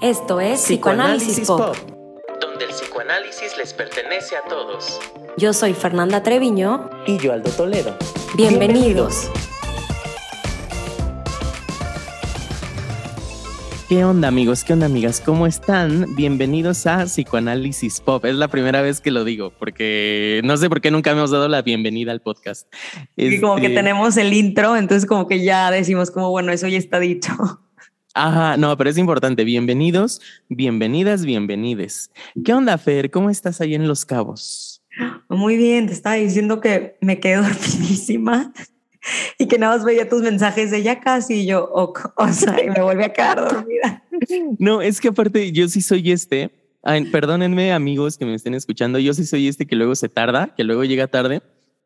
Esto es Psicoanálisis, Pop. donde el psicoanálisis les pertenece a todos. Yo soy Fernanda Treviño. Y yo, Aldo Toledo. Bienvenidos. ¿Qué onda amigos? ¿Qué onda amigas? ¿Cómo están? Bienvenidos a Psicoanálisis Pop. Es la primera vez que lo digo porque no sé por qué nunca hemos dado la bienvenida al podcast. Y como que Este, tenemos el intro, entonces como que ya decimos como, bueno, eso ya está dicho. Ajá, no, pero es importante. Bienvenidos, bienvenidas, bienvenides. ¿Qué onda, Fer? ¿Cómo estás ahí en Los Cabos? Muy bien, te estaba diciendo que me quedé dormidísima y que nada más veía tus mensajes de ya casi y yo, ok, o sea, y me volví a quedar dormida. No, es que aparte yo sí soy este. Ay, perdónenme, amigos que me estén escuchando. Yo sí soy este que luego se tarda, que luego llega tarde.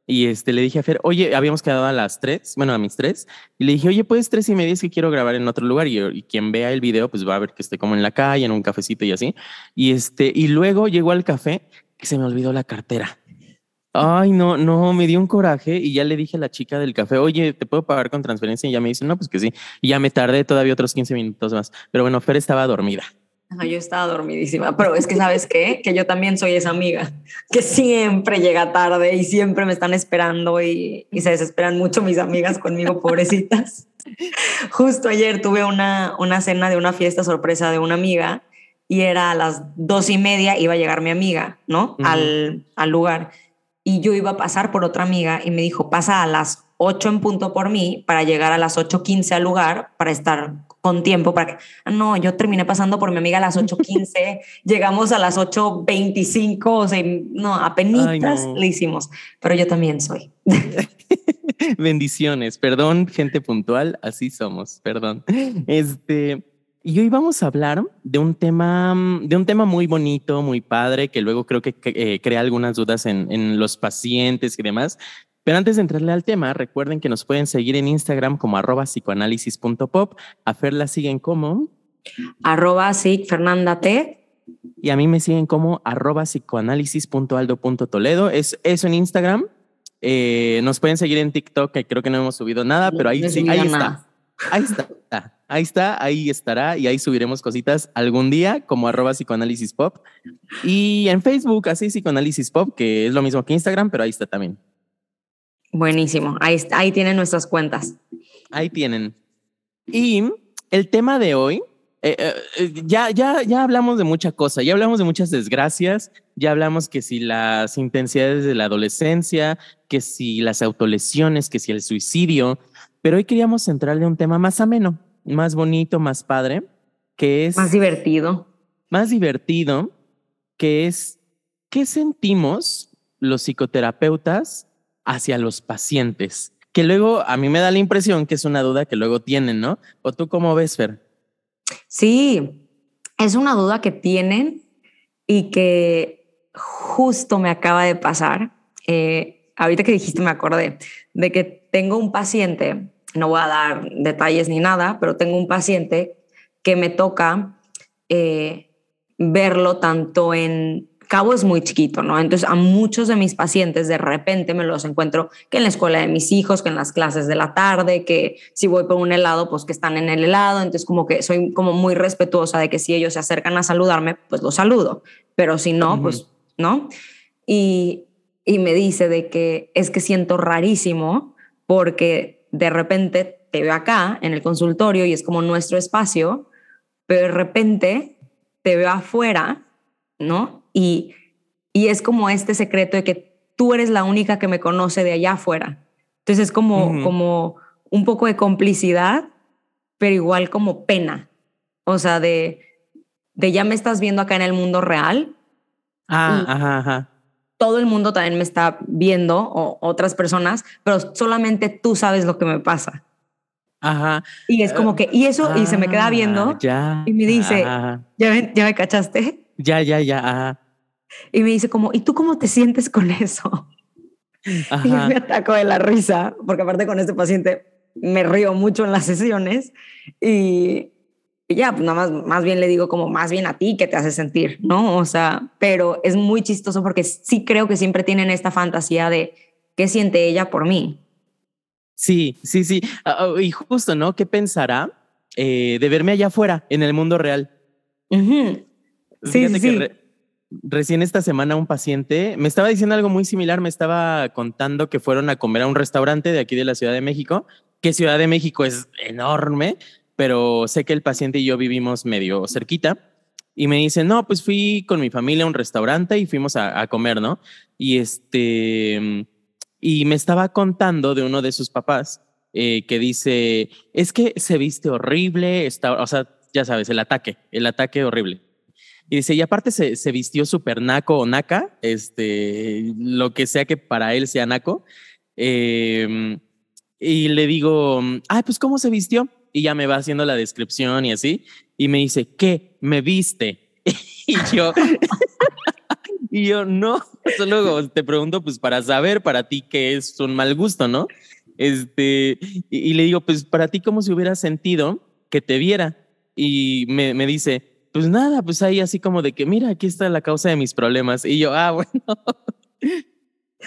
Y este le dije a Fer, oye, habíamos quedado a las tres, bueno, a mis tres. Y le dije, oye, pues tres y media es que quiero grabar en otro lugar. Y, quien vea el video, pues va a ver que estoy como en la calle, en un cafecito y así. Y este, y luego llegó al café que se me olvidó la cartera. Ay, no, no, me dio un coraje y ya le dije a la chica del café, oye, ¿te puedo pagar con transferencia? Y ya me dice, no, pues que sí. Y ya me tardé todavía otros 15 minutos más. Pero bueno, Fer estaba dormida. Ajá, Yo estaba dormidísima, pero es que sabes qué, que yo también soy esa amiga que siempre llega tarde y siempre me están esperando y, y se desesperan mucho mis amigas conmigo, pobrecitas. Justo ayer tuve una, una cena de una fiesta sorpresa de una amiga y era a las dos y media iba a llegar mi amiga, ¿no? Al, al lugar. Y yo iba a pasar por otra amiga y me dijo, pasa a las 8 en punto por mí para llegar a las 8.15 al lugar para estar con tiempo para que, ah, no, yo terminé pasando por mi amiga a las 8.15, llegamos a las 8.25, o sea, no, apenas no. le hicimos, pero yo también soy. Bendiciones, perdón, gente puntual, así somos, perdón. Este, y hoy vamos a hablar de un tema, de un tema muy bonito, muy padre, que luego creo que eh, crea algunas dudas en, en los pacientes y demás. Pero antes de entrarle al tema, recuerden que nos pueden seguir en Instagram como arroba psicoanálisis.pop. A Fer la siguen como Arroba sí, Fernanda T. y a mí me siguen como arroba psicoanálisis.aldo.toledo. Es eso en Instagram. Eh, nos pueden seguir en TikTok, que creo que no hemos subido nada, pero ahí, No sí, ahí está. Ahí está, ahí está, ahí estará y ahí subiremos cositas algún día como arroba psicoanálisis pop y en Facebook así psicoanálisis pop que es lo mismo que Instagram pero ahí está también. Buenísimo, ahí, ahí tienen nuestras cuentas. Ahí tienen. Y el tema de hoy, eh, eh, eh, ya, ya, ya hablamos de mucha cosa, ya hablamos de muchas desgracias, ya hablamos que si las intensidades de la adolescencia, que si las autolesiones, que si el suicidio, pero hoy queríamos centrarle un tema más ameno, más bonito, más padre, que es Más divertido. más divertido, que es qué sentimos los psicoterapeutas hacia los pacientes. Que luego a mí me da la impresión que es una duda que luego tienen, ¿no? ¿O tú cómo ves, Fer? Sí, es una duda que tienen y que justo me acaba de pasar. Eh, ahorita que dijiste me acordé de que tengo un paciente, no voy a dar detalles ni nada, pero tengo un paciente que me toca eh, verlo tanto en... Cabo es muy chiquito, ¿no? Entonces a muchos de mis pacientes de repente me los encuentro que en la escuela de mis hijos, que en las clases de la tarde, que si voy por un helado, pues que están en el helado. Entonces como que soy como muy respetuosa de que si ellos se acercan a saludarme, pues los saludo. Pero si no, Ujú. pues no. Y, y me dice de que es que siento rarísimo porque de repente te veo acá en el consultorio y es como nuestro espacio, pero de repente te veo afuera, ¿no? Y, y es como este secreto de que tú eres la única que me conoce de allá afuera. Entonces es como, Ujú. como un poco de complicidad, pero igual como pena. O sea, de, de ya me estás viendo acá en el mundo real, Ah, ajá, ajá. todo el mundo también me está viendo o otras personas, pero solamente tú sabes lo que me pasa. Ajá. Y es como que, y eso, y se me queda Ah, viendo Ya. y me dice- Ajá. ¿ya, ven- ya me cachaste? Ya, ya, ya. Ajá. Y me dice como, ¿y tú cómo te sientes con eso? Y yo Ajá. me ataco de la risa, porque aparte con este paciente me río mucho en las sesiones y, y ya, pues nada más, más bien le digo como más bien a ti que te hace sentir, ¿no? O sea, pero es muy chistoso porque sí creo que siempre tienen esta fantasía de qué siente ella por mí. Sí, sí, sí. Ah, y justo, ¿no? ¿Qué pensará eh, de verme allá afuera, en el mundo real? Ujú. Sí, Fíjate sí, que re- recién esta semana un paciente me estaba diciendo algo muy similar, me estaba contando que fueron a comer a un restaurante de aquí de la Ciudad de México, que Ciudad de México es enorme, pero sé que el paciente y yo vivimos medio cerquita. Y me dice, no, pues fui con mi familia a un restaurante y fuimos a, a comer, ¿no? Y este, y me estaba contando de uno de sus papás eh, que dice, es que se viste horrible, está, o sea, ya sabes, el ataque, el ataque horrible. Y dice, y aparte se, se vistió súper naco o naca, este, lo que sea que para él sea naco. Eh, y le digo, ay, pues ¿cómo se vistió? Y ya me va haciendo la descripción y así. Y me dice, ¿qué? ¿Me viste? y yo, y yo, no, solo te pregunto, pues para saber para ti qué es un mal gusto, ¿no? Este, y, y le digo, pues para ti, ¿cómo se hubiera sentido que te viera? Y me, me dice, pues nada, pues ahí así como de que, mira, aquí está la causa de mis problemas. Y yo, ah, bueno,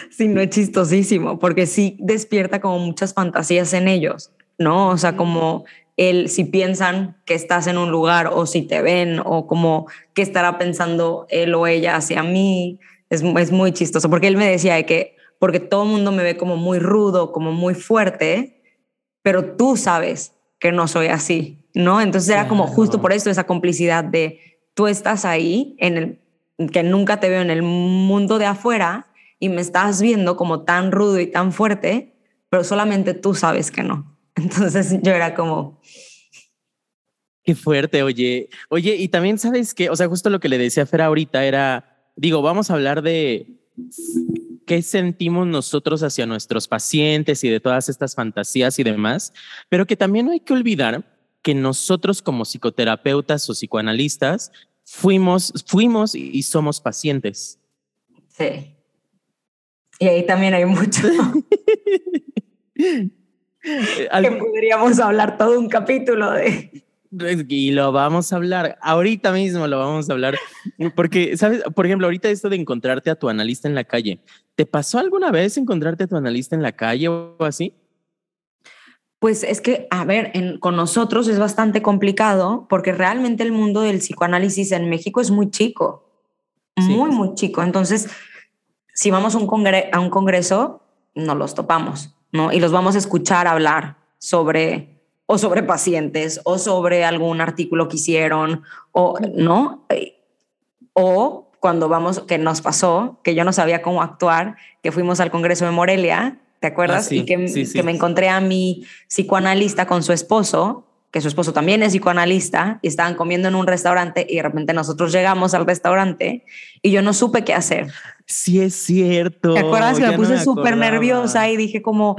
Sí, no es chistosísimo, porque sí despierta como muchas fantasías en ellos, ¿no? O sea, como el si piensan que estás en un lugar o si te ven o como qué estará pensando él o ella hacia mí, es, es muy chistoso, porque él me decía de que, porque todo el mundo me ve como muy rudo, como muy fuerte, pero tú sabes que no soy así, ¿no? Entonces era como justo por esto esa complicidad de tú estás ahí en el que nunca te veo en el mundo de afuera y me estás viendo como tan rudo y tan fuerte, pero solamente tú sabes que no. Entonces yo era como, Qué fuerte, oye. Oye, y también sabes que, o sea, justo lo que le decía a Fer ahorita era, digo, vamos a hablar de qué sentimos nosotros hacia nuestros pacientes y de todas estas fantasías y demás, pero que también no hay que olvidar que nosotros como psicoterapeutas o psicoanalistas fuimos, fuimos y somos pacientes. sí. Y ahí también hay mucho que podríamos hablar todo un capítulo de... Y lo vamos a hablar, ahorita mismo lo vamos a hablar, porque, ¿sabes? Por ejemplo, ahorita esto de encontrarte a tu analista en la calle, ¿te pasó alguna vez encontrarte a tu analista en la calle o así? Pues es que, a ver, en- con nosotros es bastante complicado porque realmente el mundo del psicoanálisis en México es muy chico, Sí. muy, muy chico. Entonces, si vamos a un, congre- a un congreso, nos los topamos, ¿no? Y los vamos a escuchar hablar sobre, o sobre pacientes, o sobre algún artículo que hicieron, o, ¿no? O cuando vamos, que nos pasó, que yo no sabía cómo actuar, que fuimos al Congreso de Morelia, ¿te acuerdas? Ah, sí, y que, sí, sí. que me encontré a mi psicoanalista con su esposo, que su esposo también es psicoanalista, y estaban comiendo en un restaurante y de repente nosotros llegamos al restaurante y yo no supe qué hacer. Sí, es cierto. ¿Te acuerdas que me no puse súper acordaba. nerviosa y dije como,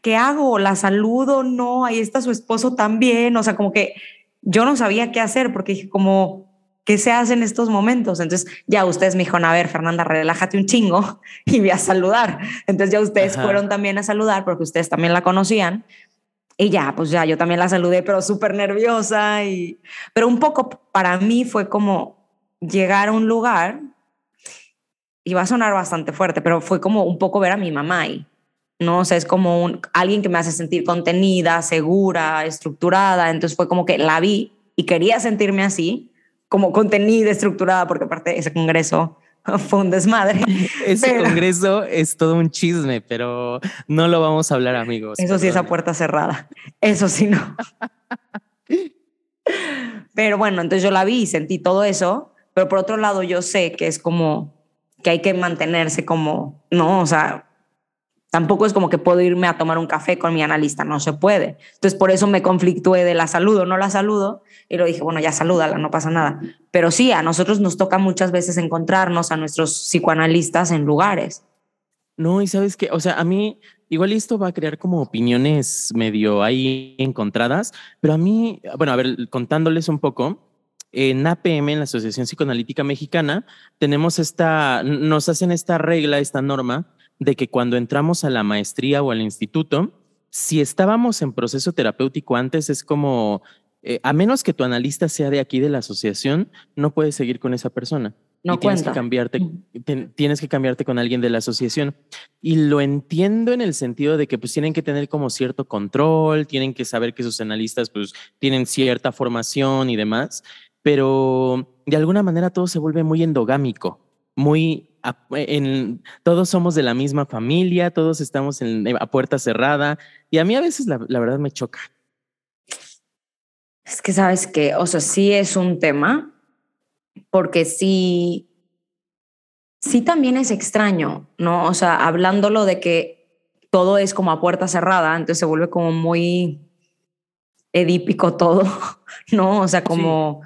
¿qué hago? ¿La saludo? No, ahí está su esposo también. O sea, como que yo no sabía qué hacer porque dije como, ¿qué se hace en estos momentos? Entonces ya ustedes me dijeron, a ver, Fernanda, relájate un chingo y voy a saludar. Entonces ya ustedes Ajá. fueron también a saludar porque ustedes también la conocían. Y ya, pues ya, yo también la saludé, pero súper nerviosa. Y... Pero un poco para mí fue como llegar a un lugar y va a sonar bastante fuerte, pero fue como un poco ver a mi mamá ahí, ¿no? O sea, es como un, alguien que me hace sentir contenida, segura, estructurada, entonces fue como que la vi y quería sentirme así, como contenida, estructurada, porque aparte ese congreso fue un desmadre. Ese Pero- congreso es todo un chisme, pero no lo vamos a hablar, amigos. Eso sí, esa perdón. puerta cerrada. Eso sí, no. Pero bueno, entonces yo la vi y sentí todo eso, pero por otro lado yo sé que es como que hay que mantenerse como, no, o sea, tampoco es como que puedo irme a tomar un café con mi analista, no se puede. Entonces por eso me conflictué de la saludo, no la saludo, y lo dije, bueno, ya salúdala, no pasa nada. Pero sí, a nosotros nos toca muchas veces encontrarnos a nuestros psicoanalistas en lugares. No, y sabes que, o sea, a mí igual esto va a crear como opiniones medio ahí encontradas, pero a mí, bueno, a ver, contándoles un poco, en APM, en la Asociación Psicoanalítica Mexicana, tenemos esta, nos hacen esta regla, esta norma de que cuando entramos a la maestría o al instituto, si estábamos en proceso terapéutico antes, es como, eh, a menos que tu analista sea de aquí de la asociación, no puedes seguir con esa persona No y tienes que cuenta. cambiarte, tienes que cambiarte con alguien de la asociación. Y lo entiendo en el sentido de que pues tienen que tener como cierto control, tienen que saber que sus analistas pues tienen cierta formación y demás. pero de alguna manera todo se vuelve muy endogámico, muy en, todos somos de la misma familia, todos estamos en, a puerta cerrada y a mí a veces la, la verdad me choca. Es que sabes que, o sea, sí es un tema, porque sí, sí también es extraño, ¿no? O sea, hablándolo de que todo es como a puerta cerrada, entonces se vuelve como muy edípico todo, ¿no? O sea, como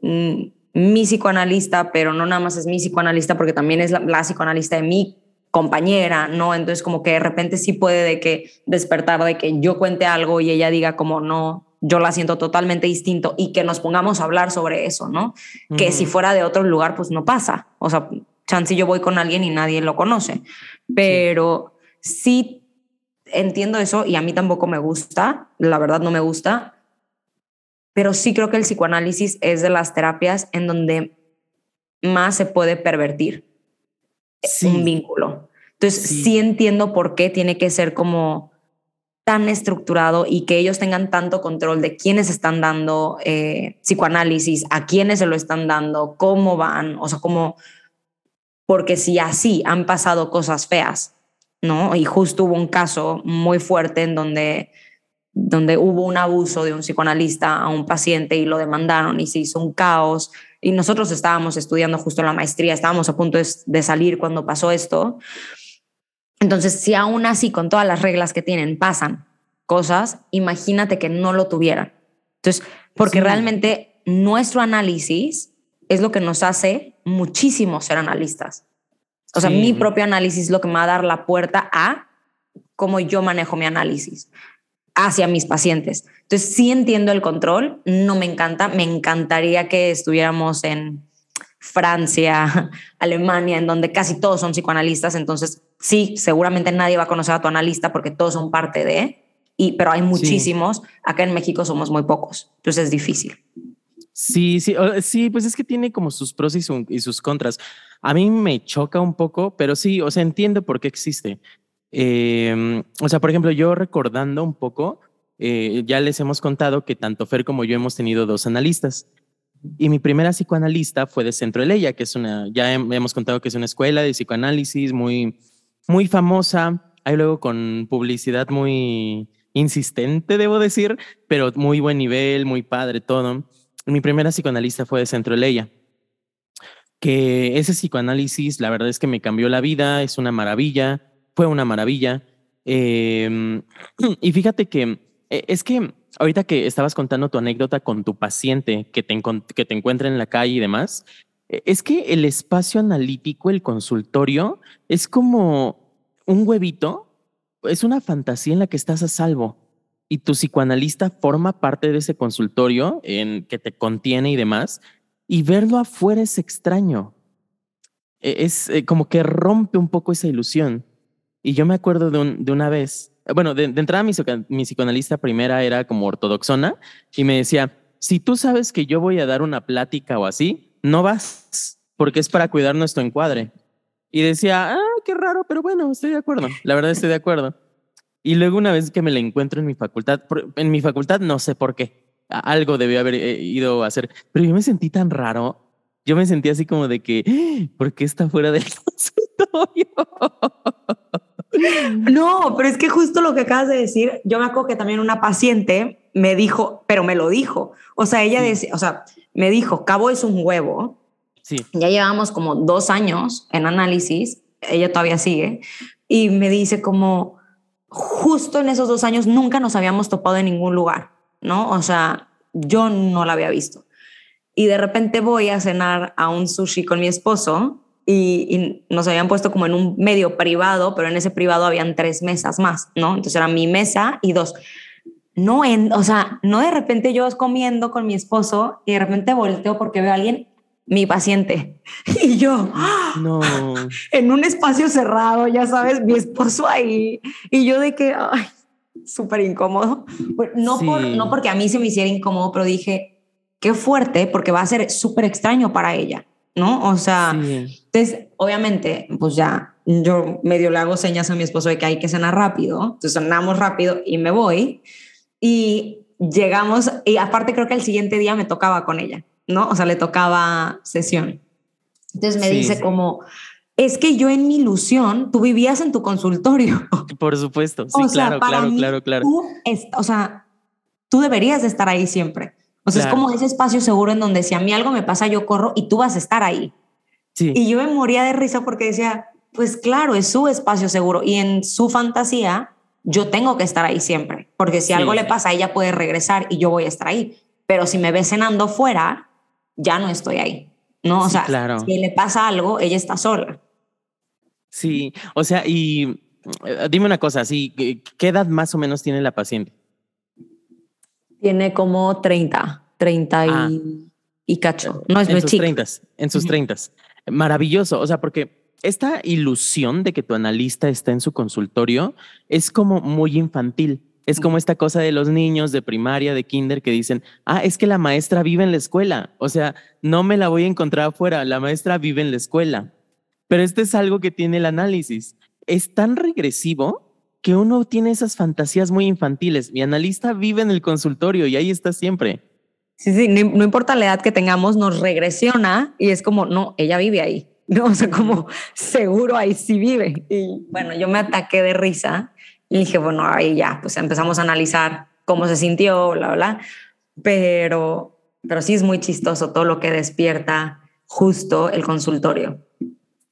mm, mi psicoanalista, pero no nada más es mi psicoanalista porque también es la, la, psicoanalista de mi compañera, ¿no? Entonces como que de repente sí puede de que despertar de que yo cuente algo y ella diga como no, yo la siento totalmente distinto y que nos pongamos a hablar sobre eso, ¿no? Que si fuera de otro lugar, pues no pasa. O sea, chance yo voy con alguien y nadie lo conoce, pero sí entiendo eso y a mí tampoco me gusta, la verdad no me gusta, pero sí creo que el psicoanálisis es de las terapias en donde más se puede pervertir un vínculo. Entonces sí. entiendo por qué tiene que ser como tan estructurado y que ellos tengan tanto control de quiénes están dando eh, psicoanálisis, a quiénes se lo están dando, cómo van, o sea, cómo, porque si así han pasado cosas feas, ¿no? Y justo hubo un caso muy fuerte en donde, donde hubo un abuso de un psicoanalista a un paciente y lo demandaron y se hizo un caos. Y nosotros estábamos estudiando justo la maestría, estábamos a punto de, salir cuando pasó esto. Entonces, si aún así, con todas las reglas que tienen, pasan cosas, imagínate que no lo tuvieran. Entonces, porque sí. realmente nuestro análisis es lo que nos hace muchísimo ser analistas. O sea, sí. mi propio análisis es lo que me va a dar la puerta a cómo yo manejo mi análisis hacia mis pacientes. Entonces, sí entiendo el control, no me encanta, me encantaría que estuviéramos en Francia, Alemania, en donde casi todos son psicoanalistas, entonces sí, seguramente nadie va a conocer a tu analista porque todos son parte de, y, pero hay muchísimos, sí. acá en México somos muy pocos, entonces es difícil. Sí, sí, sí, pues es que tiene como sus pros y, su, y sus contras. A mí me choca un poco, pero sí, o sea, entiendo por qué existe. Eh, o sea, por ejemplo, yo recordando un poco, eh, ya les hemos contado que tanto Fer como yo hemos tenido dos analistas. Y mi primera psicoanalista fue de Centro Eleya, que es una, ya hemos contado que es una escuela de psicoanálisis muy, muy famosa. Hay luego con publicidad muy insistente, debo decir, pero muy buen nivel, muy padre, todo. Mi primera psicoanalista fue de Centro Eleya. Que ese psicoanálisis, la verdad es que me cambió la vida, es una maravilla, fue una maravilla. Eh, y fíjate que es que ahorita que estabas contando tu anécdota con tu paciente que te, que te encuentra en la calle y demás, e, es que el espacio analítico, el consultorio, es como un huevito, es una fantasía en la que estás a salvo y tu psicoanalista forma parte de ese consultorio en que te contiene y demás, y verlo afuera es extraño. E, es eh, como que rompe un poco esa ilusión. Y yo me acuerdo de, un, de una vez bueno, de, de entrada mi, mi, psicoanalista primera era como ortodoxona y me decía, si tú sabes que yo voy a dar una plática o así, no vas, porque es para cuidar nuestro encuadre. Y decía, ah, qué raro, pero bueno, estoy de acuerdo. La verdad estoy de acuerdo. Y luego una vez que me la encuentro en mi facultad, en mi facultad no sé por qué, algo debió haber eh, ido a hacer, pero yo me sentí tan raro. Yo me sentí así como de que. ¿por qué está fuera del consultorio? No, pero es que justo lo que acabas de decir, yo me acuerdo que también una paciente me dijo, pero me lo dijo. O sea, ella decía, o sea, me dijo, Cabo es un huevo. Sí. Ya llevamos como dos años en análisis, ella todavía sigue, y me dice como, justo en esos dos años nunca nos habíamos topado en ningún lugar, ¿no? O sea, yo no la había visto. Y de repente voy a cenar a un sushi con mi esposo y, y, nos habían puesto como en un medio privado, pero en ese privado habían tres mesas más, ¿no? Entonces era mi mesa y dos. No, en, o sea, no de repente yo comiendo con mi esposo y de repente volteo porque veo a alguien, mi paciente, y yo, no. en un espacio cerrado, ya sabes, mi esposo ahí, y yo de que, ay, súper incómodo. No, sí. por, no porque a mí se me hiciera incómodo, pero dije, qué fuerte, porque va a ser súper extraño para ella. ¿No? O sea, sí. entonces, obviamente, pues ya yo medio le hago señas a mi esposo de que hay que cenar rápido, entonces cenamos rápido y me voy y llegamos, y aparte creo que el siguiente día me tocaba con ella. ¿no? O sea, le tocaba sesión. Entonces me Sí, dice sí. como, es que yo en mi ilusión, tú vivías en tu consultorio. Por supuesto. Sí, o sea, claro, para claro, mí, claro, claro. Es- o sea, tú deberías de estar ahí siempre. O sea, Claro. es como ese espacio seguro en donde si a mí algo me pasa, yo corro y tú vas a estar ahí. Sí. Y yo me moría de risa porque decía, pues claro, es su espacio seguro y en su fantasía yo tengo que estar ahí siempre, porque si Sí. algo le pasa, ella puede regresar y yo voy a estar ahí. Pero si me ve cenando fuera, ya no estoy ahí. No, o Sí, sea, claro. si le pasa algo, ella está sola. Sí, o sea, y eh, dime una cosa, sí, ¿qué qué edad más o menos tiene la paciente? Tiene como 30, 30 y, Ah. y cacho. No es en muy sus treintas, en sus Ujú. treintas. Maravilloso, o sea, porque esta ilusión de que tu analista está en su consultorio es como muy infantil. Es como esta cosa de los niños de primaria, de kinder, que dicen, ah, es que la maestra vive en la escuela. O sea, no me la voy a encontrar afuera, la maestra vive en la escuela. Pero este es algo que tiene el análisis. Es tan regresivo que uno tiene esas fantasías muy infantiles. Mi analista vive en el consultorio y ahí está siempre. Sí, sí, no, no importa la edad que tengamos, nos regresiona y es como, no, ella vive ahí. No, o sea, como seguro ahí sí vive. Y bueno, yo me ataqué de risa y dije, bueno, ahí ya, pues empezamos a analizar cómo se sintió, bla, bla. Pero, pero sí es muy chistoso todo lo que despierta justo el consultorio.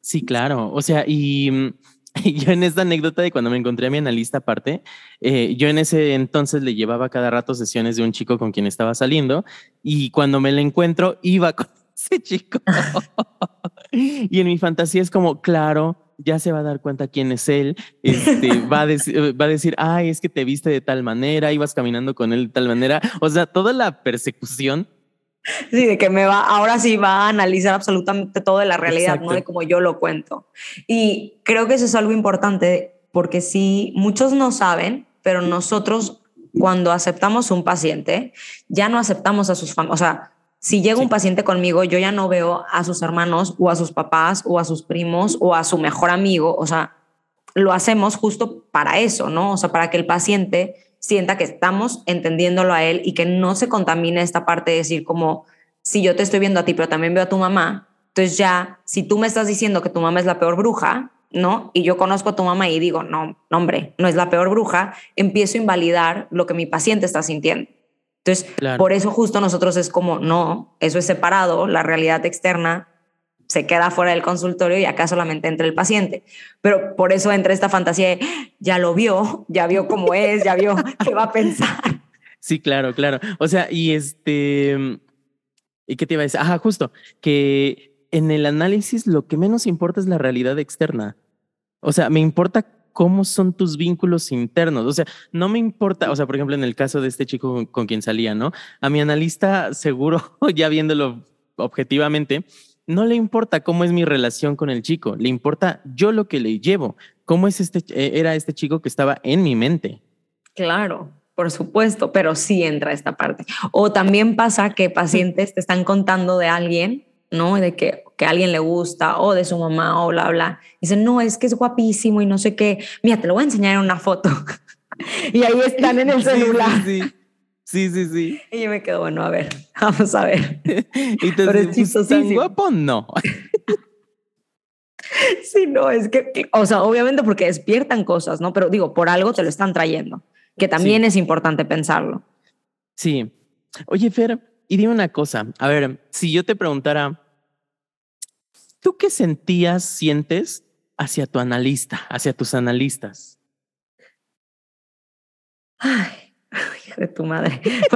Sí, claro. O sea, y, mm, y yo en esta anécdota de cuando me encontré a mi analista aparte, eh, yo en ese entonces le llevaba cada rato sesiones de un chico con quien estaba saliendo y cuando me la encuentro iba con ese chico. y en mi fantasía es como, claro, ya se va a dar cuenta quién es él, este, va, a decir, va a decir, ay, es que te viste de tal manera, ibas caminando con él de tal manera. O sea, toda la persecución Sí, de que me va, ahora sí va a analizar absolutamente todo de la realidad, Exacto. ¿no? De como yo lo cuento. Y creo que eso es algo importante porque sí, muchos no saben, pero nosotros cuando aceptamos un paciente, ya no aceptamos a sus familias. O sea, si llega Sí. un paciente conmigo, yo ya no veo a sus hermanos o a sus papás o a sus primos o a su mejor amigo. O sea, lo hacemos justo para eso, ¿no? O sea, para que el paciente sienta que estamos entendiéndolo a él y que no se contamine esta parte de decir como, si yo te estoy viendo a ti, pero también veo a tu mamá, entonces ya, si tú me estás diciendo que tu mamá es la peor bruja, ¿no? Y yo conozco a tu mamá y digo, no, no hombre, no es la peor bruja, empiezo a invalidar lo que mi paciente está sintiendo. Entonces, Claro. por eso justo nosotros es como, no, eso es separado, la realidad externa se queda fuera del consultorio y acá solamente entra el paciente. Pero por eso entra esta fantasía de, ya lo vio, ya vio cómo es, ya vio qué va a pensar. Sí, claro, claro. O sea, y este, ¿y qué te iba a decir? Ajá, justo, que en el análisis lo que menos importa es la realidad externa. O sea, me importa cómo son tus vínculos internos. O sea, no me importa, o sea, por ejemplo, en el caso de este chico con, con quien salía, ¿no? A mi analista, seguro, ya viéndolo objetivamente, no le importa cómo es mi relación con el chico, le importa yo lo que le llevo, cómo es este, eh, era este chico que estaba en mi mente. Claro, por supuesto, pero sí entra esta parte. O también pasa que pacientes te están contando de alguien, ¿no? De que, que a alguien le gusta o de su mamá o bla, bla. Dicen, no, es que es guapísimo y no sé qué. Mira, te lo voy a enseñar en una foto. y ahí están en el celular. Sí, sí, sí, sí. sí. Y yo me quedo, bueno, a ver, vamos a ver. Y te Pero es pues, tan guapo, no. Sí, no, es que, o sea, obviamente porque despiertan cosas, ¿no? Pero digo, por algo te lo están trayendo, que también Sí. es importante pensarlo. Sí. Oye, Fer, y dime una cosa. A ver, si yo te preguntara, ¿tú qué sentías, sientes hacia tu analista, hacia tus analistas? Ay, hija de tu madre.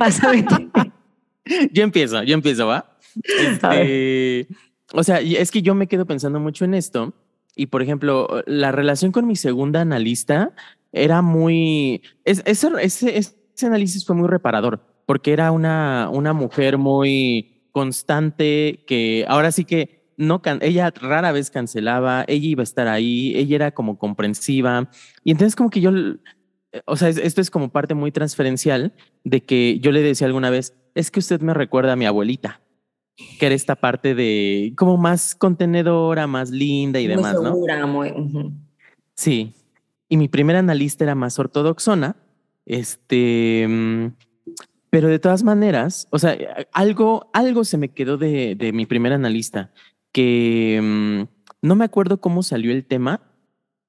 Yo empiezo, yo empiezo, ¿va? Este, o sea, es que yo me quedo pensando mucho en esto. Y por ejemplo, la relación con mi segunda analista era muy. es- ese, ese, ese análisis fue muy reparador, porque era una, una mujer muy constante que ahora sí que no ella rara vez cancelaba, ella iba a estar ahí, ella era como comprensiva. Y entonces, como que yo. O sea, es- esto es como parte muy transferencial de que yo le decía alguna vez, es que usted me recuerda a mi abuelita, que era esta parte de como más contenedora, más linda y Muy demás, ¿no? segura, muy. ujú. Sí. Y mi primera analista era más ortodoxona, este, mm, Pero de todas maneras, o sea, algo, algo se me quedó de, de mi primer analista, que mm, no me acuerdo cómo salió el tema,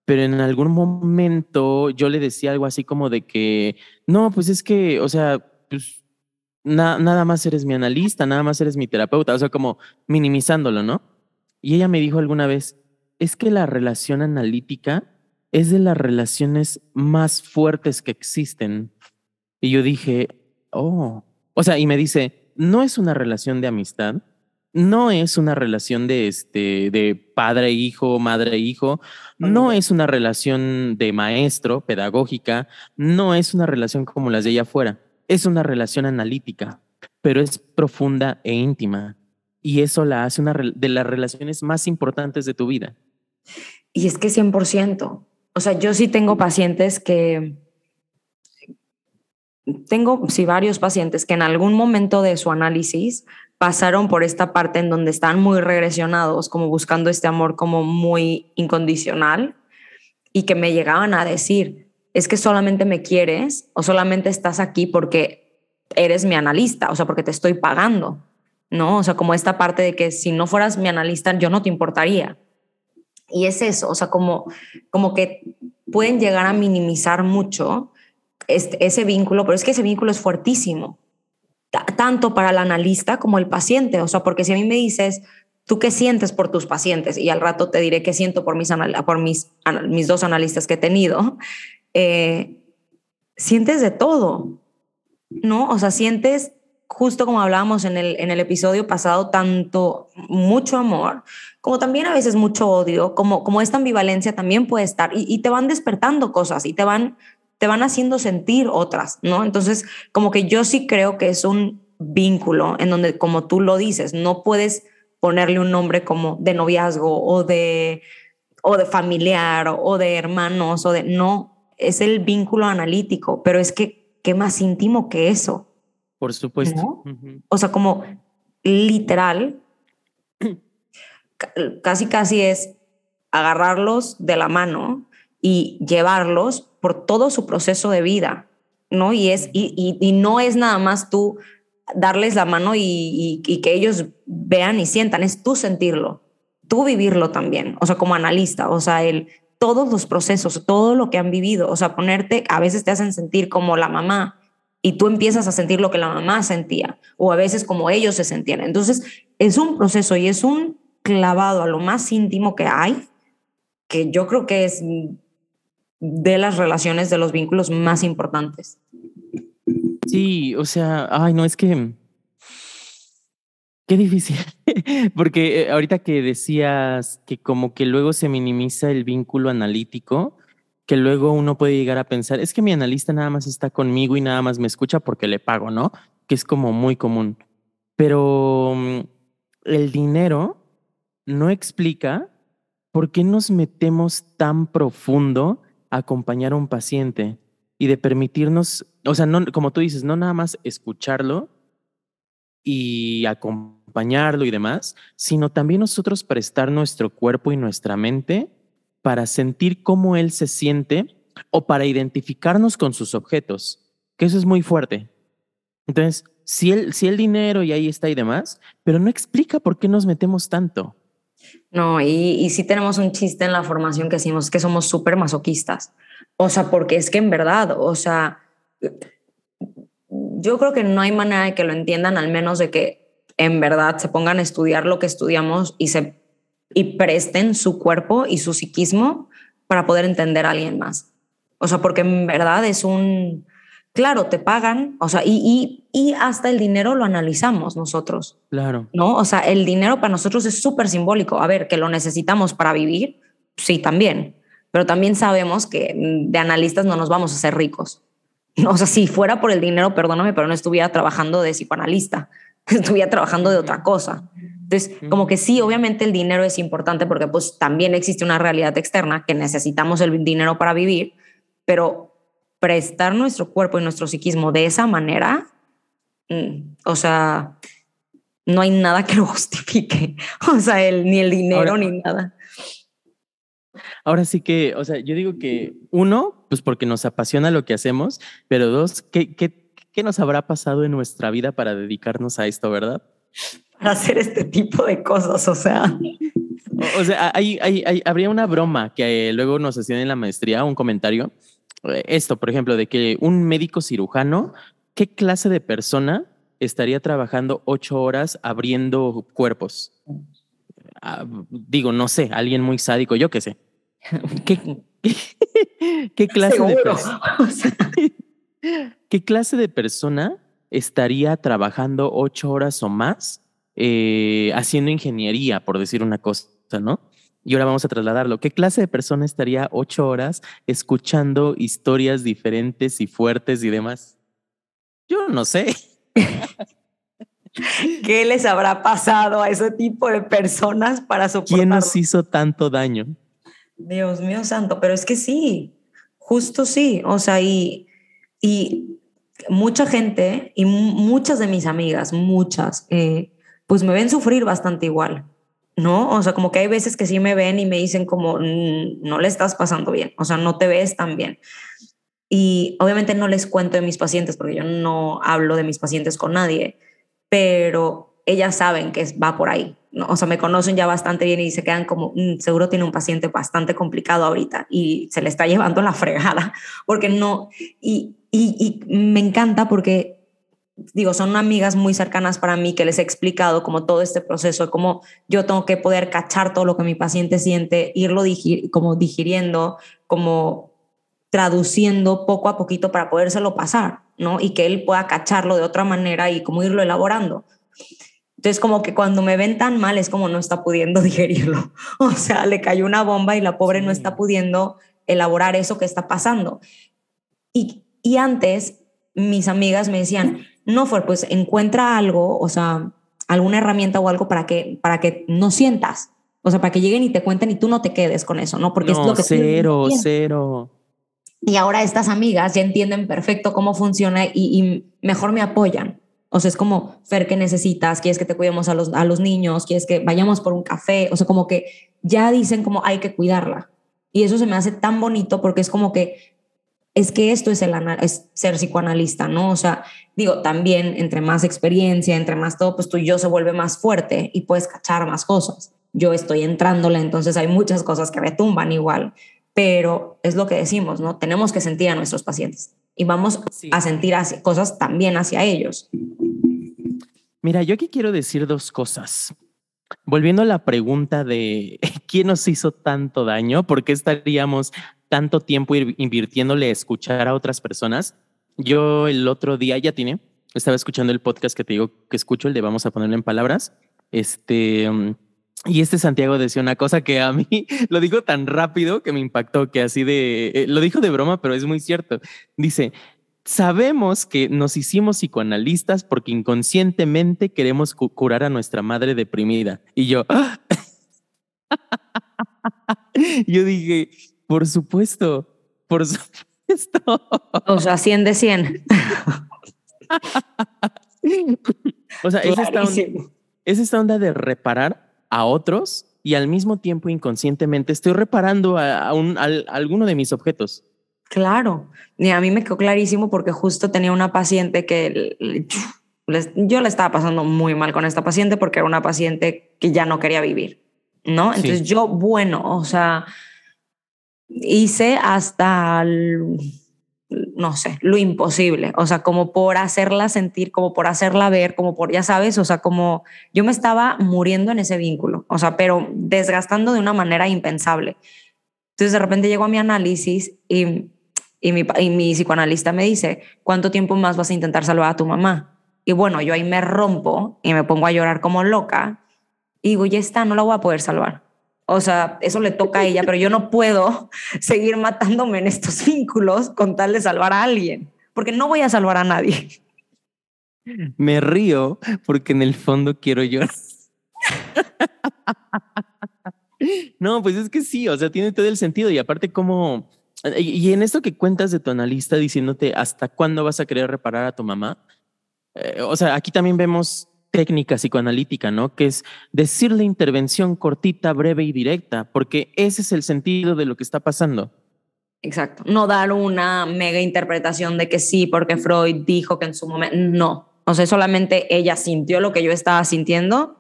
pero en algún momento yo le decía algo así como de que, no, pues es que, o sea, pues nada más eres mi analista, nada más eres mi terapeuta, o sea, como minimizándolo, ¿no? Y ella me dijo alguna vez, es que la relación analítica es de las relaciones más fuertes que existen. Y yo dije, oh, o sea, y me dice, no es una relación de amistad, no es una relación de este de padre hijo, madre hijo, no es una relación de maestro pedagógica, no es una relación como las de ella afuera, es una relación analítica, pero es profunda e íntima. Y eso la hace una de las relaciones más importantes de tu vida. Y es que 100%, o sea, yo sí tengo pacientes que tengo sí varios pacientes que en algún momento de su análisis pasaron por esta parte en donde están muy regresionados, como buscando este amor como muy incondicional y que me llegaban a decir, es que solamente me quieres o solamente estás aquí porque eres mi analista, o sea, porque te estoy pagando, ¿no? O sea, como esta parte de que si no fueras mi analista, yo no te importaría. Y es eso, o sea, como, como que pueden llegar a minimizar mucho este, ese vínculo, pero es que ese vínculo es fuertísimo, tanto para el analista como el paciente. O sea, porque si a mí me dices, ¿tú qué sientes por tus pacientes? Y al rato te diré qué siento por mis, por mis, mis dos analistas que he tenido. Eh, sientes de todo, ¿no? O sea, sientes justo como hablábamos en el, en el episodio pasado, tanto mucho amor, como también a veces mucho odio, como, como esta ambivalencia también puede estar y, y te van despertando cosas y te van te van haciendo sentir otras, ¿no? Entonces, como que yo sí creo que es un vínculo en donde, como tú lo dices, no puedes ponerle un nombre como de noviazgo o de, o de familiar o de hermanos o de, no, es el vínculo analítico, pero es que, ¿qué más íntimo que eso? Por supuesto. O sea, como literal, casi casi es agarrarlos de la mano y llevarlos por todo su proceso de vida, ¿no? Y, es, y, no es nada más tú darles la mano y, y, que ellos vean y sientan, es tú sentirlo, tú vivirlo también, o sea, como analista, o sea, el, todos los procesos, todo lo que han vivido, o sea, ponerte, a veces te hacen sentir como la mamá y tú empiezas a sentir lo que la mamá sentía, o a veces como ellos se sentían. Entonces, es un proceso y es un clavado a lo más íntimo que hay, que yo creo que es de las relaciones, de los vínculos más importantes. Sí, o sea, ay, no, es que... Qué difícil, porque eh, ahorita que decías que como que luego se minimiza el vínculo analítico, que luego uno puede llegar a pensar, es que mi analista nada más está conmigo y nada más me escucha porque le pago, ¿no? Que es como muy común. Pero mm, el dinero no explica por qué nos metemos tan profundo acompañar a un paciente y de permitirnos, o sea, no, como tú dices, no nada más escucharlo y acompañarlo y demás, sino también nosotros prestar nuestro cuerpo y nuestra mente para sentir cómo él se siente o para identificarnos con sus objetos, que eso es muy fuerte. Entonces, si el, si el dinero y ahí está y demás, pero no explica por qué nos metemos tanto. No, y, y sí tenemos un chiste en la formación que decimos que somos súper masoquistas. O sea, porque es que en verdad, o sea, yo creo que no hay manera de que lo entiendan, al menos de que en verdad se pongan a estudiar lo que estudiamos y se y presten su cuerpo y su psiquismo para poder entender a alguien más. O sea, porque en verdad es un, claro, te pagan, o sea, y, y, hasta el dinero lo analizamos nosotros. Claro. ¿No? O sea, el dinero para nosotros es súper simbólico. A ver, que lo necesitamos para vivir, sí, también. Pero también sabemos que de analistas no nos vamos a hacer ricos. O sea, si fuera por el dinero, perdóname, pero no estuviera trabajando de psicoanalista, estuviera trabajando de otra cosa. Entonces, como que sí, obviamente el dinero es importante porque pues también existe una realidad externa que necesitamos el dinero para vivir, pero prestar nuestro cuerpo y nuestro psiquismo de esa manera, mm, o sea, no hay nada que lo justifique. O sea, el, ni el dinero ni nada. Ahora sí que, o sea, yo digo que uno, pues porque nos apasiona lo que hacemos, pero dos, qué, qué, ¿qué nos habrá pasado en nuestra vida para dedicarnos a esto, verdad? Para hacer este tipo de cosas, o sea. O, sea, hay, hay, habría una broma que luego nos hacían en la maestría, un comentario. Eh, esto, por ejemplo, de que un médico cirujano, ¿qué clase de persona estaría trabajando ocho horas abriendo cuerpos? Ah, digo, no sé, alguien muy sádico, yo qué sé. ¿Qué, qué, clase de persona? ¿Qué clase de persona estaría trabajando ocho horas o más eh, haciendo ingeniería, por decir una cosa, ¿no? Y ahora vamos a trasladarlo. ¿Qué clase de persona estaría ocho horas escuchando historias diferentes y fuertes y demás? Yo no sé. ¿Qué les habrá pasado a ese tipo de personas para soportar? ¿Quién nos hizo tanto daño? Dios mío santo, pero es que sí, justo sí, o sea, y, y mucha gente y muchas de mis amigas, muchas, eh, pues me ven sufrir bastante igual, ¿no? O sea, como que hay veces que sí me ven y me dicen como, mm, no le estás pasando bien, o sea, no te ves tan bien. Y obviamente no les cuento de mis pacientes porque yo no hablo de mis pacientes con nadie, pero ellas saben que va por ahí. ¿no? O sea, me conocen ya bastante bien y se quedan como, mm, seguro tiene un paciente bastante complicado ahorita y se le está llevando la fregada, porque no, y, y, y me encanta porque, digo, son amigas muy cercanas para mí que les he explicado como todo este proceso, cómo yo tengo que poder cachar todo lo que mi paciente siente, irlo como digiriendo, como traduciendo poco a poquito para podérselo pasar, ¿no? Y que él pueda cacharlo de otra manera y como irlo elaborando. Entonces, como que cuando me ven tan mal es como no está pudiendo digerirlo. O sea, le cayó una bomba y la pobre no está pudiendo elaborar eso que está pasando. Y, y antes, mis amigas me decían, no, fue pues encuentra algo, o sea, alguna herramienta o algo para que, para que no sientas. O sea, para que lleguen y te cuenten y tú no te quedes con eso, ¿no? Porque es lo que cero, cero. Y ahora estas amigas ya entienden perfecto cómo funciona y, mejor me apoyan. O sea, es como, Fer, ¿qué necesitas? ¿Quieres que te cuidemos a los, a los niños? ¿Quieres que vayamos por un café? O sea, como que ya dicen como hay que cuidarla. Y eso se me hace tan bonito porque es como que es que esto es, el, es ser psicoanalista, ¿no? O sea, digo, también entre más experiencia, entre más todo, pues tú y yo se vuelve más fuerte y puedes cachar más cosas. Yo estoy entrándole, entonces hay muchas cosas que retumban igual pero es lo que decimos, ¿no? Tenemos que sentir a nuestros pacientes y vamos a sentir cosas también hacia ellos. Mira, yo aquí quiero decir dos cosas. Volviendo a la pregunta de quién nos hizo tanto daño, por qué estaríamos tanto tiempo invirtiéndole a escuchar a otras personas. Yo el otro día ya tiene, estaba escuchando el podcast que te digo que escucho, el de vamos a ponerlo en palabras. Este, y este Santiago decía una cosa que a mí lo dijo tan rápido que me impactó, que así de, eh, lo dijo de broma, pero es muy cierto. Dice, sabemos que nos hicimos psicoanalistas porque inconscientemente queremos curar a nuestra madre deprimida. Y yo, yo dije, por supuesto, por supuesto. O sea, 100 de 100. o sea, es esta, onda, es esta onda de reparar a otros y al mismo tiempo inconscientemente estoy reparando a, un, alguno de mis objetos. Claro, y a mí me quedó clarísimo porque justo tenía una paciente que yo le estaba pasando muy mal con esta paciente porque era una paciente que ya no quería vivir, ¿no? Entonces yo, bueno, o sea, hice hasta no sé, lo imposible, o sea, como por hacerla sentir, como por hacerla ver, como por, ya sabes, o sea, como yo me estaba muriendo en ese vínculo, o sea, pero desgastando de una manera impensable. Entonces de repente llego a mi análisis y, y, mi, y mi psicoanalista me dice, ¿cuánto tiempo más vas a intentar salvar a tu mamá? Y bueno, yo ahí me rompo y me pongo a llorar como loca y digo, ya está, no la voy a poder salvar. O sea, eso le toca a ella, pero yo no puedo seguir matándome en estos vínculos con tal de salvar a alguien, porque no voy a salvar a nadie. Me río porque en el fondo quiero llorar. No, pues es que sí, o sea, tiene todo el sentido y aparte como, y en esto que cuentas de tu analista diciéndote hasta cuándo vas a querer reparar a tu mamá, eh, o sea, aquí también vemos técnica psicoanalítica, ¿no? Que es decir la intervención cortita, breve y directa, porque ese es el sentido de lo que está pasando. Exacto. No dar una mega interpretación de que sí, porque Freud dijo que en su momento. No. O sea, solamente ella sintió lo que yo estaba sintiendo.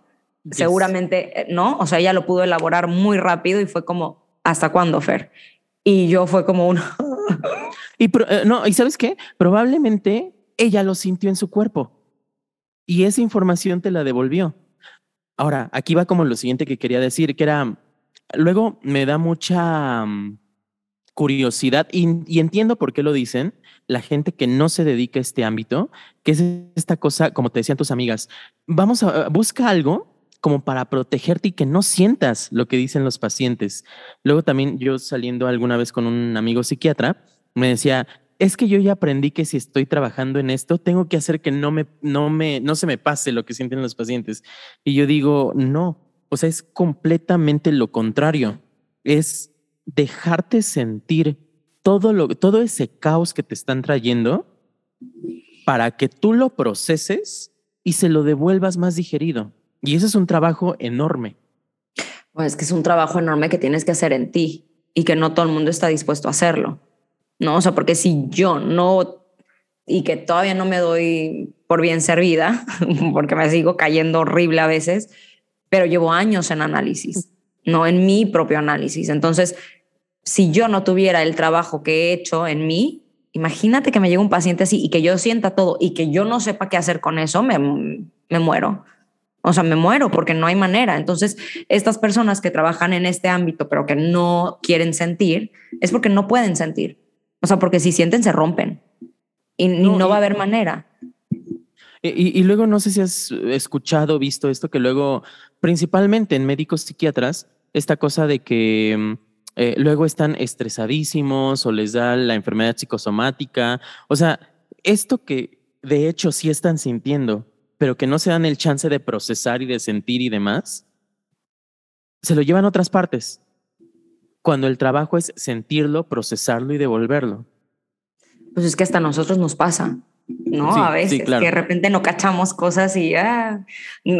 Seguramente eh, no. O sea, ella lo pudo elaborar muy rápido y fue como, ¿hasta cuándo, Fer? Y yo fue como un. y eh, no, ¿y sabes qué? Probablemente ella lo sintió en su cuerpo y esa información te la devolvió. Ahora, aquí va como lo siguiente que quería decir, que era, luego me da mucha mm, curiosidad y, entiendo por qué lo dicen la gente que no se dedica a este ámbito, que es esta cosa, como te decían tus amigas, vamos a, busca algo como para protegerte y que no sientas lo que dicen los pacientes. Luego también yo saliendo alguna vez con un amigo psiquiatra, me decía, es que yo ya aprendí que si estoy trabajando en esto, tengo que hacer que no me, no me, no se me pase lo que sienten los pacientes. Y yo digo, no, o sea, es completamente lo contrario. Es dejarte sentir todo, lo, todo ese caos que te están trayendo para que tú lo proceses y se lo devuelvas más digerido. Y ese es un trabajo enorme. Pues es que es un trabajo enorme que tienes que hacer en ti y que no todo el mundo está dispuesto a hacerlo. No, o sea, porque si yo no y que todavía no me doy por bien servida, porque me sigo cayendo horrible a veces, pero llevo años en análisis, no en mi propio análisis. Entonces, si yo no tuviera el trabajo que he hecho en mí, imagínate que me llegue un paciente así y que yo sienta todo y que yo no sepa qué hacer con eso, me, me muero. O sea, me muero porque no hay manera. Entonces, estas personas que trabajan en este ámbito, pero que no quieren sentir, es porque no pueden sentir. O sea, porque si sienten, se rompen. Y no, va a haber manera. Y, y, luego no sé si has escuchado, visto esto, que luego, principalmente en médicos psiquiatras, esta cosa de que mm, eh, luego están estresadísimos o les da la enfermedad psicosomática. O sea, esto que de hecho sí están sintiendo, pero que no se dan el chance de procesar y de sentir y demás, se lo llevan a otras partes. Cuando el trabajo es sentirlo, procesarlo y devolverlo. Pues es que hasta a nosotros nos pasa. ¿no? a veces, que de repente no cachamos cosas y ah,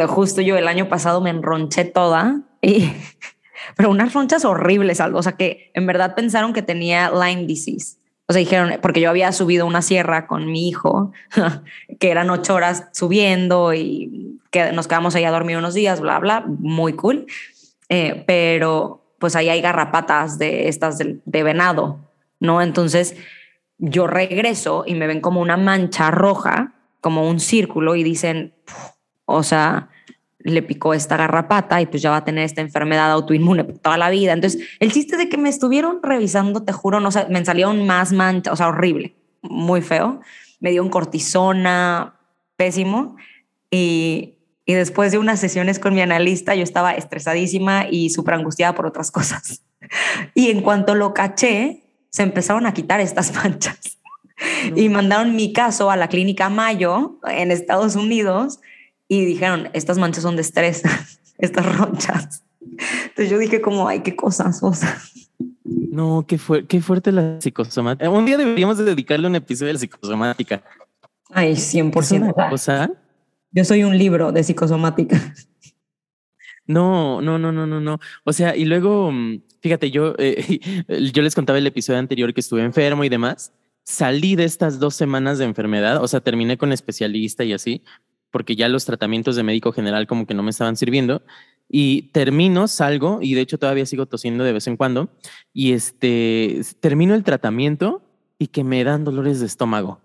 justo yo el año pasado me enronché toda y pero unas ronchas horribles, algo, o sea, que en verdad pensaron que tenía Lyme disease. O sea, dijeron, porque yo había subido una sierra con mi hijo, que eran ocho horas subiendo y que nos quedamos ahí a dormir unos días, bla, bla, muy cool. Eh, pero pues ahí hay garrapatas de estas de, venado, ¿no? Entonces yo regreso y me ven como una mancha roja, como un círculo y dicen, o sea, le picó esta garrapata y pues ya va a tener esta enfermedad autoinmune toda la vida. Entonces, el chiste de que me estuvieron revisando, te juro, no sé, me salieron más manchas, o sea, horrible, muy feo. Me dio un cortisona, pésimo. Y, y después de unas sesiones con mi analista, yo estaba estresadísima y súper angustiada por otras cosas. Y en cuanto lo caché, se empezaron a quitar estas manchas. Y mandaron mi caso a la clínica Mayo en Estados Unidos y dijeron, estas manchas son de estrés, estas ronchas. Entonces yo dije como, ay, qué cosas, o sea. No, qué, qué fuerte la psicosomática. Un día deberíamos dedicarle un episodio de la psicosomática. Ay, 100%. O sea, yo soy un libro de psicosomática. No, no, no, no, no, no. O sea, y luego, mm, fíjate, yo, eh, yo les contaba el episodio anterior que estuve enfermo y demás. Salí de estas dos semanas de enfermedad, o sea, terminé con especialista y así, porque ya los tratamientos de médico general como que no me estaban sirviendo. Y termino, salgo, y de hecho todavía sigo tosiendo de vez en cuando, y este, termino el tratamiento y que me dan dolores de estómago.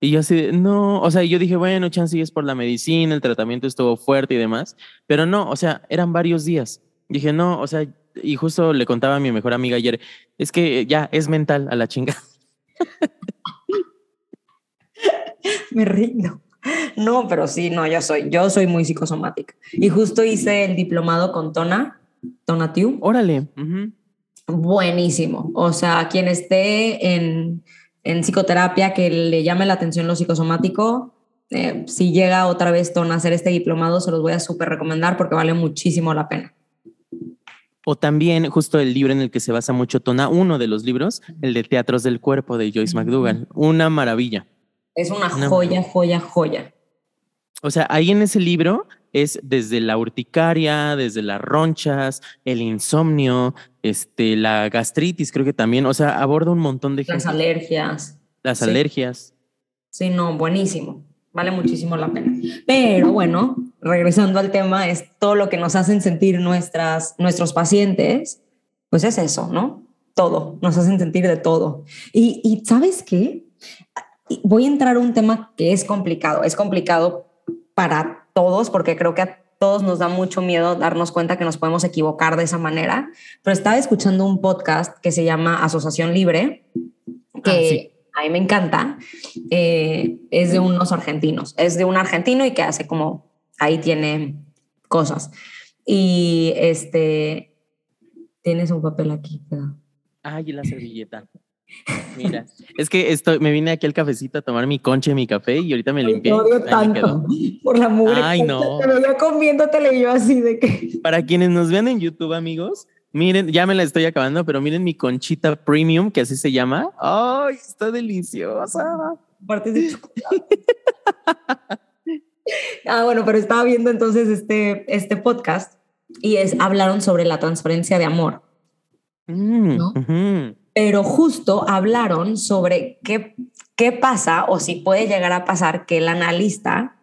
Y yo así, no, o sea, yo dije, bueno, chance es por la medicina, el tratamiento estuvo fuerte y demás, pero no, o sea, eran varios días. Dije, no, o sea, y justo le contaba a mi mejor amiga ayer, es que ya es mental a la chinga. me rindo. No, pero sí, no, yo soy, yo soy muy psicosomática. Y justo hice el diplomado con Tona, Tona Tiu. Órale. Buenísimo. O sea, quien esté en, en, psicoterapia que le llame la atención lo psicosomático, eh, si llega otra vez Tona a hacer este diplomado, se los voy a súper recomendar porque vale muchísimo la pena. O también justo el libro en el que se basa mucho Tona, uno de los libros, el de Teatros del Cuerpo de Joyce McDougall. Una maravilla. Es una joya, joya, joya. O sea, ahí en ese libro es desde la urticaria, desde las ronchas, el insomnio, este, la gastritis, creo que también, o sea, aborda un montón de Las alergias. Las Sí. alergias. Sí, no, buenísimo. Vale muchísimo la pena. Pero bueno, regresando al tema, es todo lo que nos hacen sentir nuestras, nuestros pacientes, pues es eso, ¿no? Todo, nos hacen sentir de todo. Y, y ¿sabes qué? Voy a entrar a un tema que es complicado. Es complicado para todos porque creo que a todos nos da mucho miedo darnos cuenta que nos podemos equivocar de esa manera. Pero estaba escuchando un podcast que se llama Asociación Libre, que Ah, sí. a mí me encanta. Eh, es de unos argentinos. Es de un argentino y que hace como, ahí tiene cosas. Y este, tienes un papel aquí. pero- Ay, y la servilleta. Mira, es que estoy, me vine aquí al cafecito a tomar mi conche, mi café y ahorita me limpié. Te odio tanto por la mugre. Ay, que no. Te veía comiéndotele yo así de que... Para quienes nos vean en YouTube, amigos, miren, ya me la estoy acabando, pero miren mi conchita premium, que así se llama. Ay, está deliciosa. partes de chocolate. ah, bueno, pero estaba viendo entonces este, este podcast y es, hablaron sobre la transferencia de amor, Mm, ¿No? Pero justo hablaron sobre qué, qué pasa o si puede llegar a pasar que el analista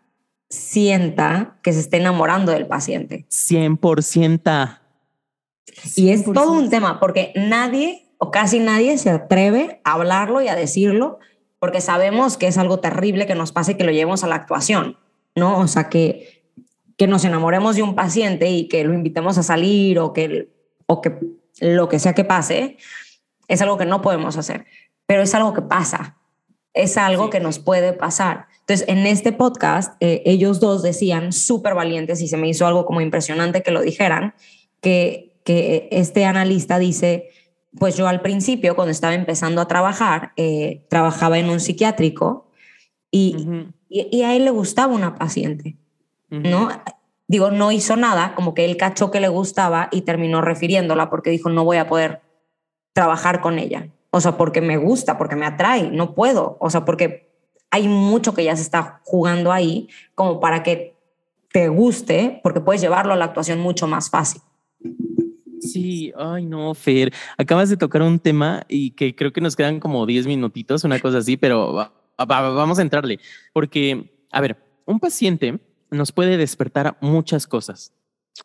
sienta que se esté enamorando del paciente. 100%. Y es todo 100%. un tema porque nadie o casi nadie se atreve a hablarlo y a decirlo porque sabemos que es algo terrible que nos pase y que lo llevemos a la actuación, ¿no? O sea, que, que nos enamoremos de un paciente y que lo invitemos a salir o que, o que lo que sea que pase, es algo que no podemos hacer, pero es algo que pasa, es algo Sí. que nos puede pasar. Entonces, en este podcast, eh, ellos dos decían, súper valientes, y se me hizo algo como impresionante que lo dijeran, que, que este analista dice, pues yo al principio, cuando estaba empezando a trabajar, eh, trabajaba en un psiquiátrico y, y, y a él le gustaba una paciente. ¿no? Digo, no hizo nada, como que él cachó que le gustaba y terminó refiriéndola porque dijo, no voy a poder trabajar con ella. O sea, porque me gusta, porque me atrae, no puedo. O sea, porque hay mucho que ya se está jugando ahí como para que te guste, porque puedes llevarlo a la actuación mucho más fácil. Sí, ay no, Fer, acabas de tocar un tema y que creo que nos quedan como 10 minutitos, una cosa así, pero va- va- vamos a entrarle, porque, a ver, un paciente nos puede despertar muchas cosas.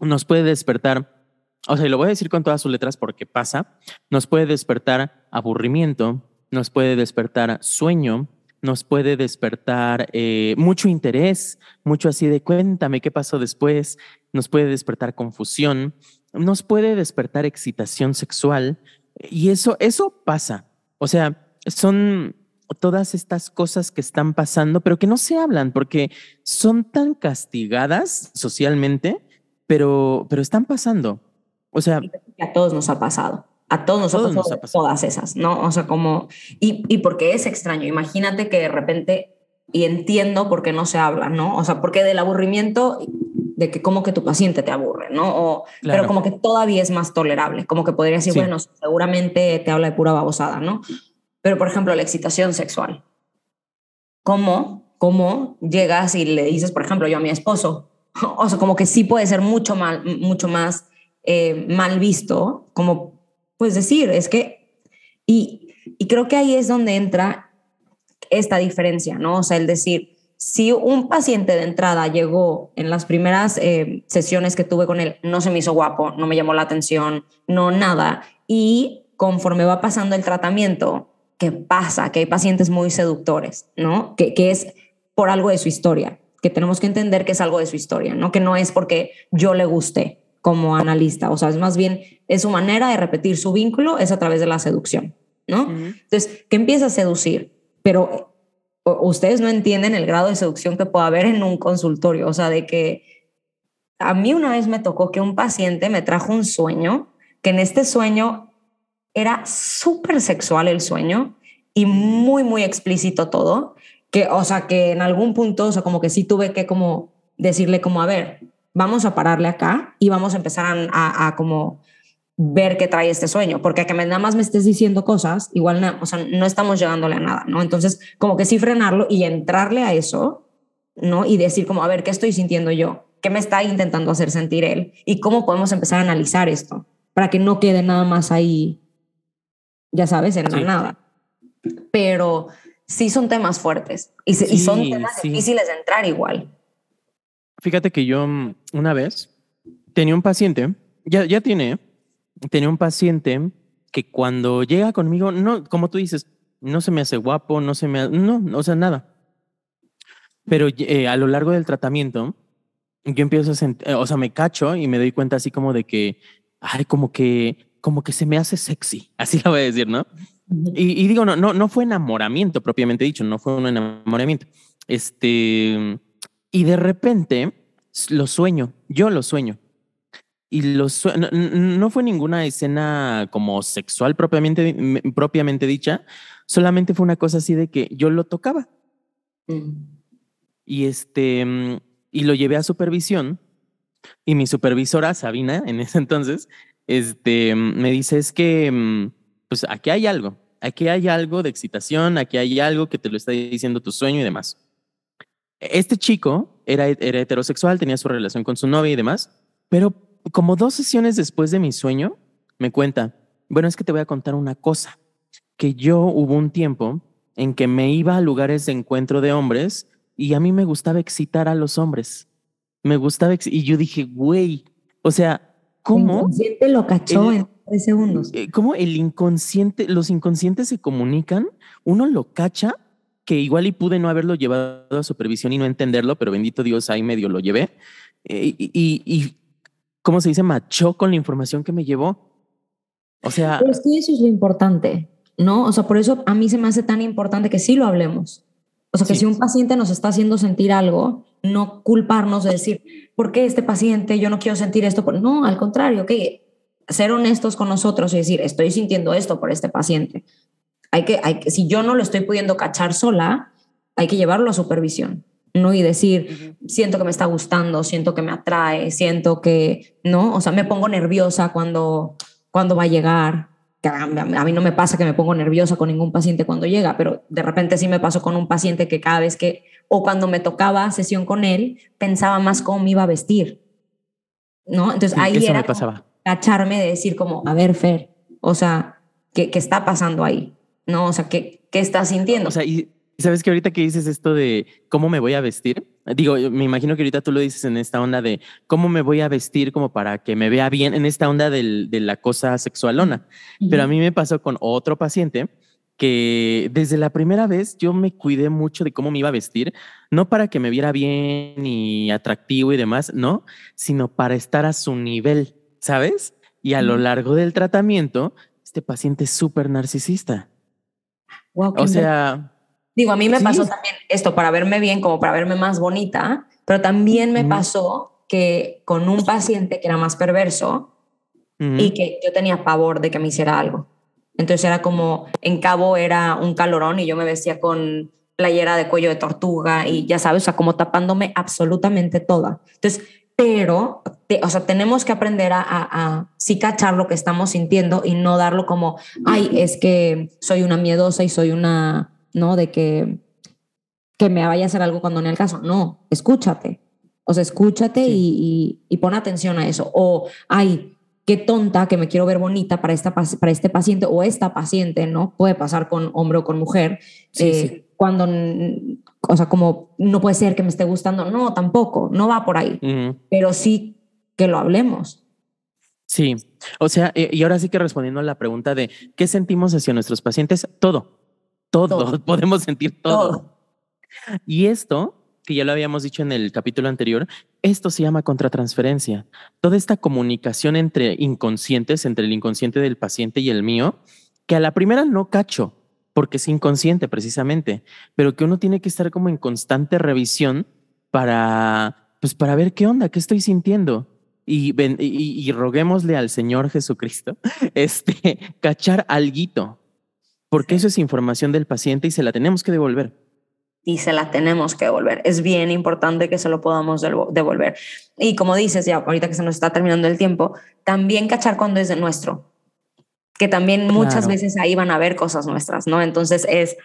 Nos puede despertar, o sea, y lo voy a decir con todas sus letras porque pasa, nos puede despertar aburrimiento, nos puede despertar sueño, nos puede despertar eh, mucho interés, mucho así de cuéntame qué pasó después, nos puede despertar confusión, nos puede despertar excitación sexual y eso, eso pasa. O sea, son todas estas cosas que están pasando, pero que no se hablan porque son tan castigadas socialmente, pero, pero están pasando. O sea, a todos nos ha pasado. A todos nos, Todos ha, pasado nos ha pasado. todas esas, ¿no? O sea, como, y, y porque es extraño, imagínate que de repente, y entiendo por qué no se habla, ¿no? O sea, porque del aburrimiento, de que como que tu paciente te aburre, ¿no? O, Claro. Pero como que todavía es más tolerable, como que podría decir, Sí. bueno, seguramente te habla de pura babosada, ¿no? Pero, por ejemplo, la excitación sexual. ¿Cómo, cómo llegas y le dices, por ejemplo, yo a mi esposo? O sea, como que sí puede ser mucho, mal, mucho más eh, mal visto, como pues decir, es que, y, y creo que ahí es donde entra esta diferencia, ¿no? O sea, el decir, si un paciente de entrada llegó en las primeras eh, sesiones que tuve con él, no se me hizo guapo, no me llamó la atención, no nada, y conforme va pasando el tratamiento, ¿qué pasa? Que hay pacientes muy seductores, ¿no? Que, que es por algo de su historia, que tenemos que entender que es algo de su historia, ¿no? Que no es porque yo le guste como analista, o sea, es más bien, es su manera de repetir su vínculo, es a través de la seducción, ¿no? Ujú. Entonces, que empieza a seducir, pero ustedes no entienden el grado de seducción que puede haber en un consultorio, o sea, de que a mí una vez me tocó que un paciente me trajo un sueño, que en este sueño era súper sexual el sueño y muy, muy explícito todo, que, o sea, que en algún punto, o sea, como que sí tuve que como decirle como, a ver, vamos a pararle acá y vamos a empezar a, a- a como ver qué trae este sueño, porque a que me- nada más me estés diciendo cosas, igual no, o sea, no estamos llegándole a nada, ¿no? Entonces, como que sí frenarlo y entrarle a eso, ¿no? Y decir como, a ver, ¿qué estoy sintiendo yo? ¿Qué me está intentando hacer sentir él? ¿Y cómo podemos empezar a analizar esto? para que no quede nada más ahí, ya sabes, en la Sí. nada. Pero sí son temas fuertes y, son temas sí. difíciles de entrar igual. Fíjate que yo mm, una vez tenía un paciente, ya, ya tiene, tenía un paciente que cuando llega conmigo, no, como tú dices, no se me hace guapo, no se me, no, o sea, nada. Pero eh, a lo largo del tratamiento, yo empiezo a sentir, o sea, me cacho y me doy cuenta así como de que, ay, como que, como que se me hace sexy, así lo voy a decir, ¿no? Y, y digo, no, no, no fue enamoramiento propiamente dicho, no fue un enamoramiento. Este, y de repente lo sueño, yo lo sueño. Y lo sue- no, no fue ninguna escena como sexual propiamente, propiamente dicha, solamente fue una cosa así de que yo lo tocaba Mm. y este, mm, y lo llevé a supervisión y mi supervisora, Sabina, en ese entonces, este, mm, me dice, es que, pues aquí hay algo, aquí hay algo de excitación, aquí hay algo que te lo está diciendo tu sueño y demás. Este chico era, era heterosexual, tenía su relación con su novia y demás, pero como dos sesiones después de mi sueño, me cuenta, bueno, es que te voy a contar una cosa, que yo hubo un tiempo en que me iba a lugares de encuentro de hombres y a mí me gustaba excitar a los hombres. Me gustaba, y yo dije, güey, o sea, El ¿cómo? inconsciente lo cachó El- en tres segundos. eh, ¿Cómo el inconsciente, los inconscientes se comunican? Uno lo cacha, que igual y pude no haberlo llevado a supervisión y no entenderlo, pero bendito Dios, ahí medio lo llevé. Eh, y, y, y, ¿cómo se dice? Machó con la información que me llevó. O sea, Pero es que eso es lo importante, ¿no? O sea, por eso a mí se me hace tan importante que sí lo hablemos. O sea, que Sí. si un paciente nos está haciendo sentir algo, no culparnos de decir, ¿por qué este paciente yo no quiero sentir esto? Por-". No, al contrario, que ser honestos con nosotros y decir, estoy sintiendo esto por este paciente. Hay que, hay que, si yo no lo estoy pudiendo cachar sola, hay que llevarlo a supervisión, ¿no? Y decir, siento que me está gustando, siento que me atrae, siento que, ¿no? O sea, me pongo nerviosa cuando, cuando va a llegar. A a mí no me pasa que me pongo nerviosa con ningún paciente cuando llega, pero de repente sí me pasó con un paciente que cada vez que, o cuando me tocaba sesión con él, pensaba más cómo me iba a vestir, ¿no? Entonces sí, ahí eso era me pasaba. cacharme de decir como, a ver, Fer, o sea, ¿qué, qué está pasando ahí? ¿No? O sea, ¿qué, qué estás sintiendo? O sea, y sabes que ahorita que dices esto de cómo me voy a vestir, digo, me imagino que ahorita tú lo dices en esta onda de cómo me voy a vestir como para que me vea bien, en esta onda del- de la cosa sexualona. Pero a mí me pasó con otro paciente que desde la primera vez yo me cuidé mucho de cómo me iba a vestir, no para que me viera bien y atractivo y demás, no, sino para estar a su nivel, ¿sabes? Y a lo largo del tratamiento, este paciente es súper narcisista. Qué O sea, Digo, a mí me Sí. pasó también esto para verme bien, como para verme más bonita, pero también me pasó que con un paciente que era más perverso y que yo tenía pavor de que me hiciera algo. Entonces era como, en cabo era un calorón y yo me vestía con playera de cuello de tortuga y ya sabes, o sea, como tapándome absolutamente toda. Entonces, pero, te- o sea, tenemos que aprender a, a, a sí cachar lo que estamos sintiendo y no darlo como, ay, es que soy una miedosa y soy una, ¿no? De que, que me vaya a hacer algo cuando no el caso. No, escúchate. O sea, escúchate Sí. y, y, y pon atención a eso. O, ay, qué tonta que me quiero ver bonita para, esta, para este paciente o esta paciente, ¿no? Puede pasar con hombre o con mujer. Sí, eh, sí. Cuando, o sea, como no puede ser que me esté gustando. No, tampoco, no va por ahí. Pero sí que lo hablemos. Sí, o sea, eh, y ahora sí que respondiendo a la pregunta de qué sentimos hacia nuestros pacientes, todo, todo, Todo. podemos sentir todo. Todo. Y esto, que ya lo habíamos dicho en el capítulo anterior, esto se llama contratransferencia. Toda esta comunicación entre inconscientes, entre el inconsciente del paciente y el mío, que a la primera no cacho, porque es inconsciente precisamente, pero que uno tiene que estar como en constante revisión para, pues para ver qué onda, qué estoy sintiendo. Y, ven- y, y roguémosle al Señor Jesucristo, este, cachar alguito, porque eso es información del paciente y se la tenemos que devolver. y se la tenemos que devolver. Es bien importante que se lo podamos devo- devolver. Y como dices, ya ahorita que se nos está terminando el tiempo, también cachar cuando es de nuestro, que también muchas Claro. veces ahí van a ver cosas nuestras, ¿no? Entonces es,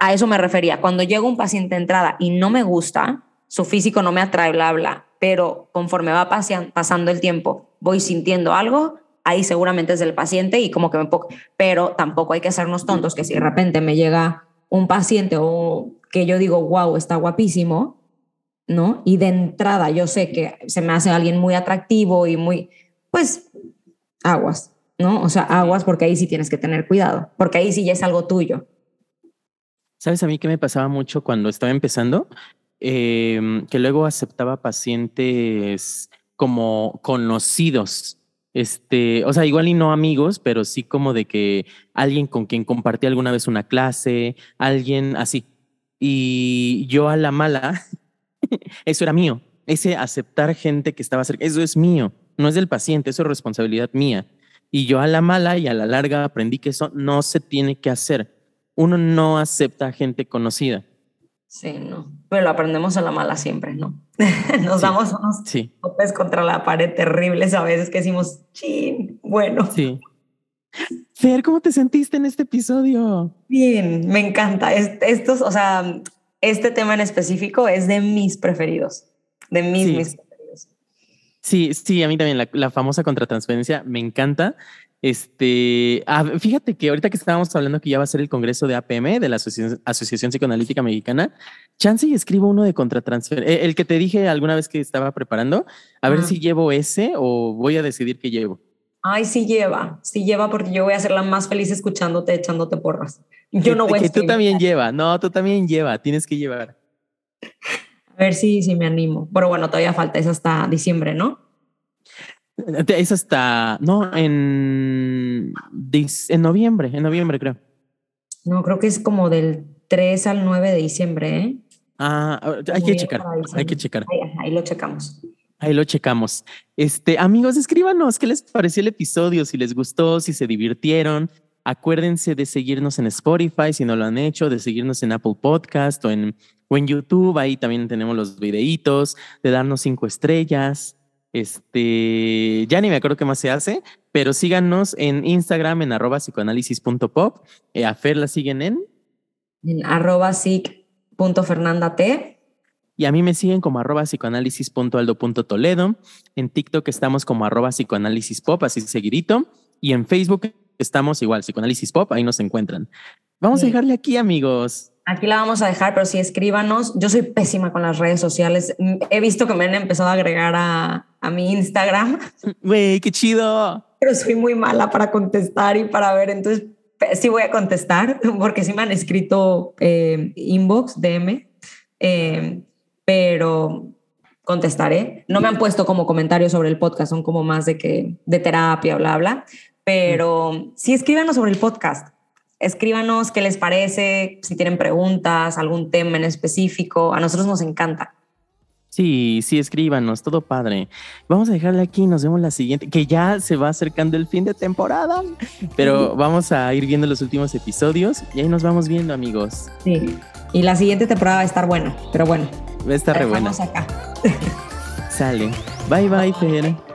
a eso me refería, cuando llega un paciente de entrada y no me gusta, su físico no me atrae, bla, bla, pero conforme va pasean- pasando el tiempo, voy sintiendo algo, ahí seguramente es del paciente y como que me pongo, pero tampoco hay que hacernos tontos que si de repente me llega un paciente o que yo digo, wow, está guapísimo, ¿no? Y de entrada yo sé que se me hace alguien muy atractivo y muy, pues, aguas, ¿no? O sea, aguas porque ahí sí tienes que tener cuidado, porque ahí sí ya es algo tuyo. ¿Sabes a mí qué me pasaba mucho cuando estaba empezando? Em, que luego aceptaba pacientes como conocidos. Este, o sea, igual y no amigos, pero sí como de que alguien con quien compartí alguna vez una clase, alguien así. Y yo a la mala, eso era mío. Ese aceptar gente que estaba cerca, eso es mío, no es del paciente, eso es responsabilidad mía. Y yo a la mala y a la larga aprendí que eso no se tiene que hacer. Uno no acepta gente conocida. Sí, no. Pero lo aprendemos a la mala siempre, ¿no? Nos damos unos sí. contra la pared terribles a veces que decimos, chin, bueno. Sí. Fer, ¿cómo te sentiste en este episodio? Bien, me encanta. Estos, o sea, este tema en específico es de mis preferidos, de mis, mis preferidos. Sí, sí, a mí también la, la famosa contratransferencia me encanta. Este, ah, fíjate que ahorita que estábamos hablando que ya va a ser el congreso de APM, de la Asociación, Psicoanalítica Mexicana, chance y escribo uno de contratransfer, eh, el que te dije alguna vez que estaba preparando, a ver si llevo ese o voy a decidir qué llevo. Ay, sí lleva, sí lleva porque yo voy a ser la más feliz escuchándote, echándote porras. Yo no voy a... Que tú también lleva, no, tú también lleva, tienes que llevar. A ver si, si me animo. Pero bueno, todavía falta, es hasta diciembre, ¿no? Es hasta, no, en, en noviembre, en noviembre creo. No, creo que es como del 3 al 9 de diciembre, ¿eh? Ah, hay que checar, hay que checar. Ahí, lo checamos. Ahí lo checamos. Este, amigos, escríbanos qué les pareció el episodio, si les gustó, si se divirtieron. Acuérdense de seguirnos en Spotify si no lo han hecho, de seguirnos en Apple Podcast o en, o en YouTube. Ahí también tenemos los videitos, de darnos cinco estrellas. Este, ya ni me acuerdo qué más se hace, pero síganos en Instagram en arroba psicoanálisis.pop. Eh, a Fer la siguen en... En arroba psic.fernandate. Y a mí me siguen como arroba psicoanálisis.aldo.toledo. En TikTok estamos como arroba psicoanálisis.pop, así seguidito. Y en Facebook estamos igual, psicoanálisis pop, ahí nos encuentran. Vamos a dejarle aquí, amigos. Aquí la vamos a dejar, pero sí escríbanos. Yo soy pésima con las redes sociales. He visto que me han empezado a agregar a, a mi Instagram. Güey, qué chido. Pero soy muy mala para contestar y para ver. Entonces, sí voy a contestar porque sí me han escrito eh, inbox, DM, eh, pero contestaré. No me han puesto como comentarios sobre el podcast, son como más de que de terapia, bla, bla. Pero sí escríbanos sobre el podcast escríbanos qué les parece, si tienen preguntas, algún tema en específico. A nosotros nos encanta. Sí, sí, escríbanos, todo padre. Vamos a dejarle aquí, nos vemos la siguiente, que ya se va acercando el fin de temporada, pero vamos a ir viendo los últimos episodios y ahí nos vamos viendo, amigos. Sí, y la siguiente temporada va a estar buena, pero bueno. Va a estar re buena. acá. Sale. Bye, bye, Fer.